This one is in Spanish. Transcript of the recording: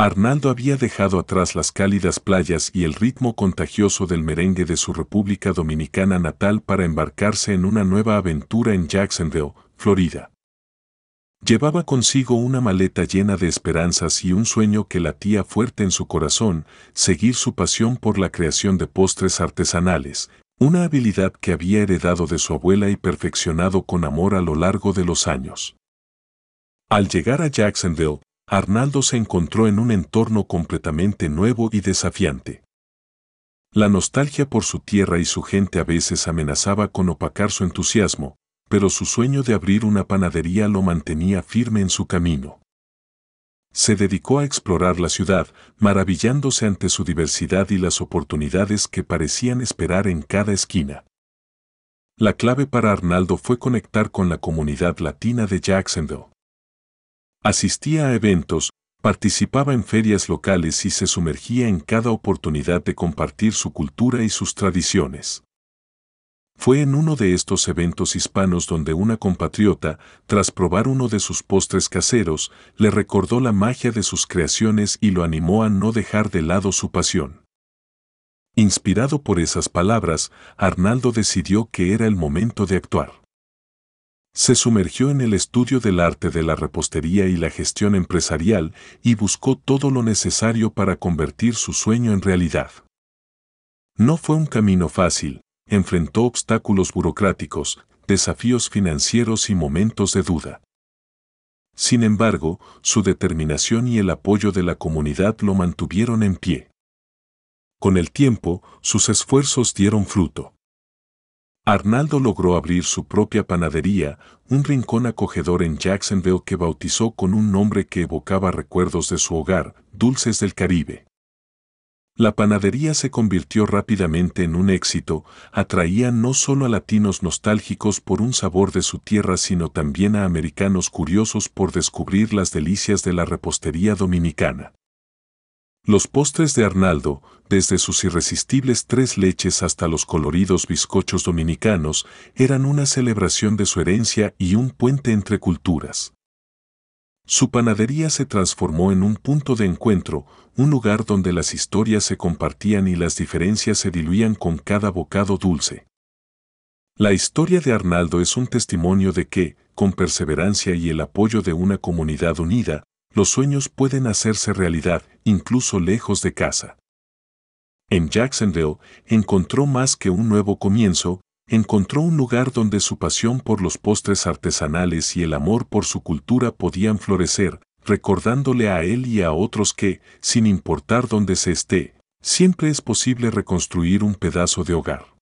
Arnaldo había dejado atrás las cálidas playas y el ritmo contagioso del merengue de su República Dominicana natal para embarcarse en una nueva aventura en Jacksonville, Florida. Llevaba consigo una maleta llena de esperanzas y un sueño que latía fuerte en su corazón, seguir su pasión por la creación de postres artesanales, una habilidad que había heredado de su abuela y perfeccionado con amor a lo largo de los años. Al llegar a Jacksonville, Arnaldo se encontró en un entorno completamente nuevo y desafiante. La nostalgia por su tierra y su gente a veces amenazaba con opacar su entusiasmo, pero su sueño de abrir una panadería lo mantenía firme en su camino. Se dedicó a explorar la ciudad, maravillándose ante su diversidad y las oportunidades que parecían esperar en cada esquina. La clave para Arnaldo fue conectar con la comunidad latina de Jacksonville. Asistía a eventos, participaba en ferias locales y se sumergía en cada oportunidad de compartir su cultura y sus tradiciones. Fue en uno de estos eventos hispanos donde una compatriota, tras probar uno de sus postres caseros, le recordó la magia de sus creaciones y lo animó a no dejar de lado su pasión. Inspirado por esas palabras, Arnaldo decidió que era el momento de actuar. Se sumergió en el estudio del arte de la repostería y la gestión empresarial y buscó todo lo necesario para convertir su sueño en realidad. No fue un camino fácil, enfrentó obstáculos burocráticos, desafíos financieros y momentos de duda. Sin embargo, su determinación y el apoyo de la comunidad lo mantuvieron en pie. Con el tiempo, sus esfuerzos dieron fruto. Arnaldo logró abrir su propia panadería, un rincón acogedor en Jacksonville que bautizó con un nombre que evocaba recuerdos de su hogar, Dulces del Caribe. La panadería se convirtió rápidamente en un éxito, atraía no solo a latinos nostálgicos por un sabor de su tierra, sino también a americanos curiosos por descubrir las delicias de la repostería dominicana. Los postres de Arnaldo, desde sus irresistibles tres leches hasta los coloridos bizcochos dominicanos, eran una celebración de su herencia y un puente entre culturas. Su panadería se transformó en un punto de encuentro, un lugar donde las historias se compartían y las diferencias se diluían con cada bocado dulce. La historia de Arnaldo es un testimonio de que, con perseverancia y el apoyo de una comunidad unida, los sueños pueden hacerse realidad, incluso lejos de casa. En Jacksonville encontró más que un nuevo comienzo, encontró un lugar donde su pasión por los postres artesanales y el amor por su cultura podían florecer, recordándole a él y a otros que, sin importar dónde se esté, siempre es posible reconstruir un pedazo de hogar.